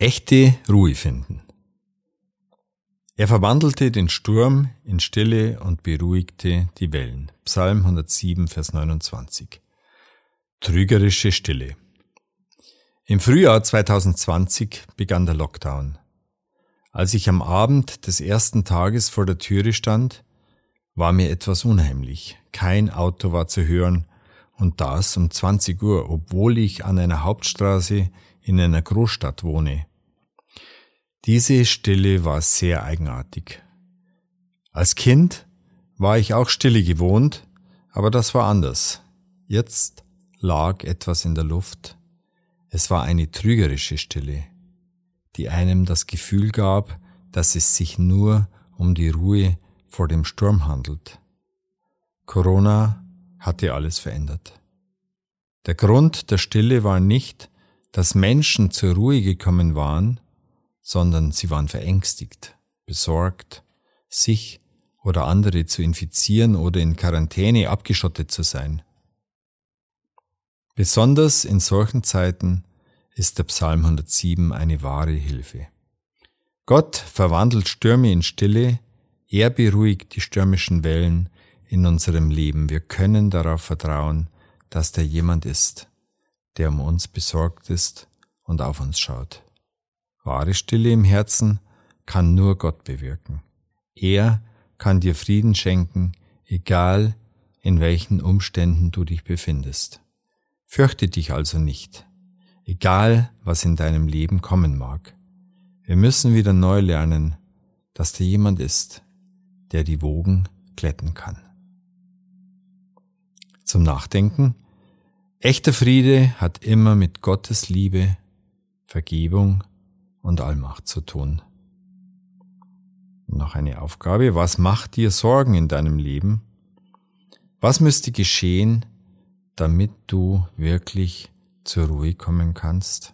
Echte Ruhe finden. Er verwandelte den Sturm in Stille und beruhigte die Wellen. Psalm 107, Vers 29. Trügerische Stille. Im Frühjahr 2020 begann der Lockdown. Als ich am Abend des ersten Tages vor der Türe stand, war mir etwas unheimlich. Kein Auto war zu hören und das um 20 Uhr, obwohl ich an einer Hauptstraße in einer Großstadt wohne. Diese Stille war sehr eigenartig. Als Kind war ich auch Stille gewohnt, aber das war anders. Jetzt lag etwas in der Luft. Es war eine trügerische Stille, die einem das Gefühl gab, dass es sich nur um die Ruhe vor dem Sturm handelt. Corona hatte alles verändert. Der Grund der Stille war nicht, dass Menschen zur Ruhe gekommen waren, sondern sie waren verängstigt, besorgt, sich oder andere zu infizieren oder in Quarantäne abgeschottet zu sein. Besonders in solchen Zeiten ist der Psalm 107 eine wahre Hilfe. Gott verwandelt Stürme in Stille, er beruhigt die stürmischen Wellen in unserem Leben. Wir können darauf vertrauen, dass da jemand ist, der um uns besorgt ist und auf uns schaut. Wahre Stille im Herzen kann nur Gott bewirken. Er kann dir Frieden schenken, egal in welchen Umständen du dich befindest. Fürchte dich also nicht, egal was in deinem Leben kommen mag. Wir müssen wieder neu lernen, dass da jemand ist, der die Wogen glätten kann. Zum Nachdenken. Echter Friede hat immer mit Gottes Liebe, Vergebung und Allmacht zu tun. noch eine Aufgabe. Was macht dir Sorgen in deinem Leben? Was müsste geschehen, damit du wirklich zur Ruhe kommen kannst?